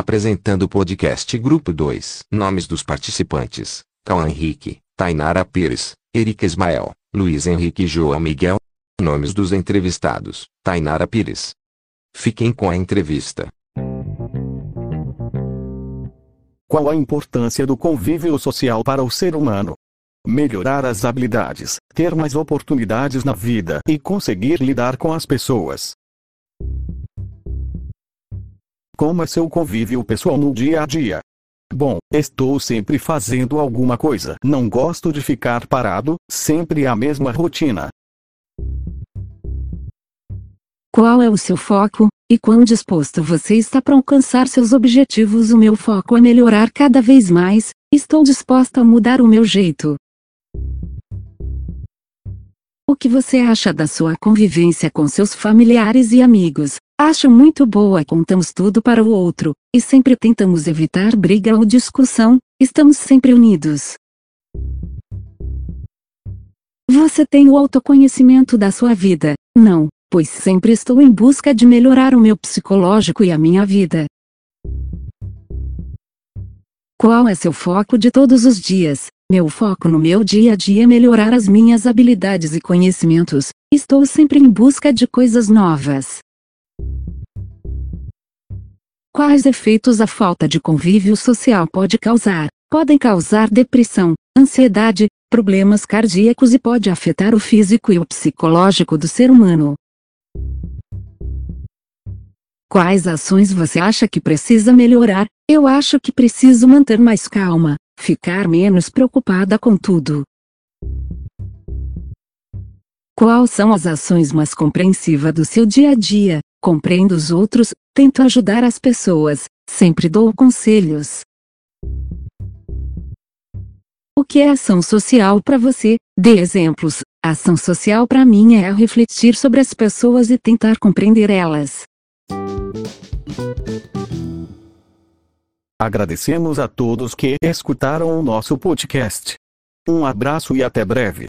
Apresentando o podcast Grupo 2. Nomes dos participantes: Cauã Henrique, Tainara Pires, Erika Ismael, Luiz Henrique e João Miguel. Nomes dos entrevistados: Tainara Pires. Fiquem com a entrevista. Qual a importância do convívio social para o ser humano? Melhorar as habilidades, ter mais oportunidades na vida e conseguir lidar com as pessoas. Como é seu convívio pessoal no dia a dia? Bom, estou sempre fazendo alguma coisa. Não gosto de ficar parado, sempre a mesma rotina. Qual é o seu foco, e quão disposto você está para alcançar seus objetivos? O meu foco é melhorar cada vez mais, estou disposta a mudar o meu jeito. O que você acha da sua convivência com seus familiares e amigos? Acho muito boa, contamos tudo para o outro, e sempre tentamos evitar briga ou discussão, estamos sempre unidos. Você tem o autoconhecimento da sua vida? Não, pois sempre estou em busca de melhorar o meu psicológico e a minha vida. Qual é seu foco de todos os dias? Meu foco no meu dia a dia é melhorar as minhas habilidades e conhecimentos. Estou sempre em busca de coisas novas. Quais efeitos a falta de convívio social pode causar? Podem causar depressão, ansiedade, problemas cardíacos e pode afetar o físico e o psicológico do ser humano. Quais ações você acha que precisa melhorar? Eu acho que preciso manter mais calma, ficar menos preocupada com tudo. Quais são as ações mais compreensivas do seu dia a dia? Compreendo os outros, tento ajudar as pessoas, sempre dou conselhos. O que é ação social para você? Dê exemplos. Ação social para mim é refletir sobre as pessoas e tentar compreender elas. Agradecemos a todos que escutaram o nosso podcast. Um abraço e até breve.